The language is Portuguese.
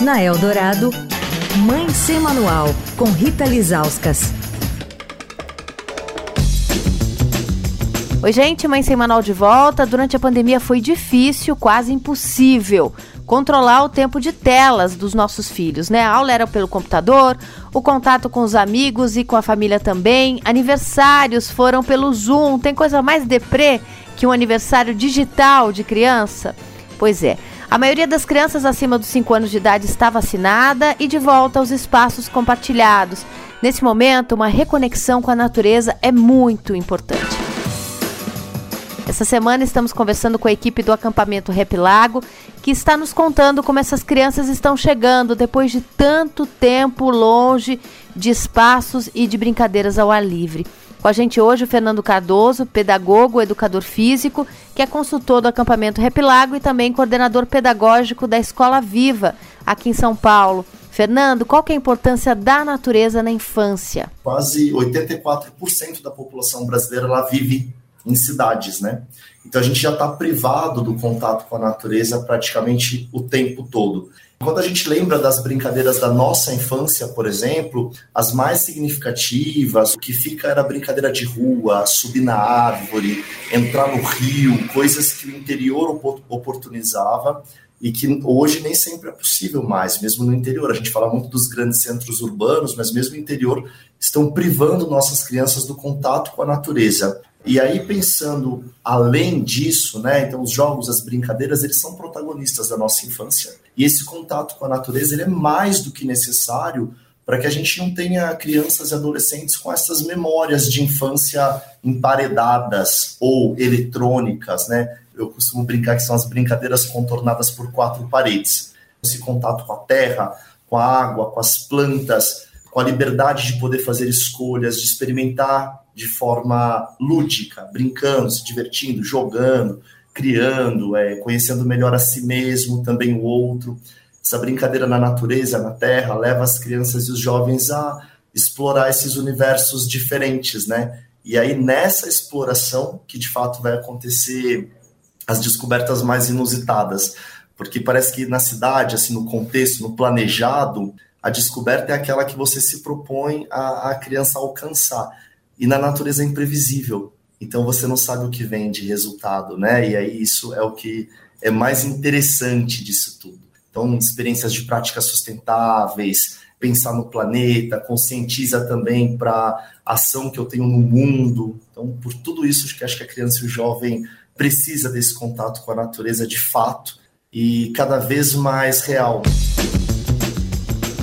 Na Eldorado, Mãe Sem Manual, com Rita Lizauskas. Oi, gente, Mãe Sem Manual de volta. Durante a pandemia foi difícil, quase impossível controlar o tempo de telas dos nossos filhos, né? A aula era pelo computador, o contato com os amigos e com a família também. Aniversários foram pelo Zoom. Tem coisa mais deprê que um aniversário digital de criança? Pois é. A maioria das crianças acima dos 5 anos de idade está vacinada e de volta aos espaços compartilhados. Nesse momento, uma reconexão com a natureza é muito importante. Essa semana estamos conversando com a equipe do acampamento Rep Lago, que está nos contando como essas crianças estão chegando depois de tanto tempo longe de espaços e de brincadeiras ao ar livre. Com a gente hoje o Fernando Cardoso, pedagogo, educador físico, que é consultor do acampamento Repilago e também coordenador pedagógico da Escola Viva, aqui em São Paulo. Fernando, qual é a importância da natureza na infância? Quase 84% da população brasileira lá vive em cidades, né? Então a gente já está privado do contato com a natureza praticamente o tempo todo. Quando a gente lembra das brincadeiras da nossa infância, por exemplo, as mais significativas, o que fica era brincadeira de rua, subir na árvore, entrar no rio, coisas que o interior oportunizava e que hoje nem sempre é possível mais, mesmo no interior. A gente fala muito dos grandes centros urbanos, mas mesmo no interior estão privando nossas crianças do contato com a natureza. E aí, pensando além disso, né? Então, os jogos, as brincadeiras, eles são protagonistas da nossa infância. E esse contato com a natureza, ele é mais do que necessário para que a gente não tenha crianças e adolescentes com essas memórias de infância emparedadas ou eletrônicas, né? Eu costumo brincar que são as brincadeiras contornadas por quatro paredes. Esse contato com a terra, com a água, com as plantas, com a liberdade de poder fazer escolhas, de experimentar de forma lúdica, brincando, se divertindo, jogando, criando, é, conhecendo melhor a si mesmo, também o outro. Essa brincadeira na natureza, na terra, leva as crianças e os jovens a explorar esses universos diferentes, né? E aí, nessa exploração, que de fato vai acontecer as descobertas mais inusitadas. Porque parece que na cidade, assim, no contexto, no planejado, a descoberta é aquela que você se propõe a, a criança alcançar. E na natureza é imprevisível. Então você não sabe o que vem de resultado, né? E aí isso é o que é mais interessante disso tudo. Então, experiências de práticas sustentáveis, pensar no planeta, conscientiza também para ação que eu tenho no mundo. Então, por tudo isso, acho que a criança e o jovem precisa desse contato com a natureza de fato e cada vez mais real.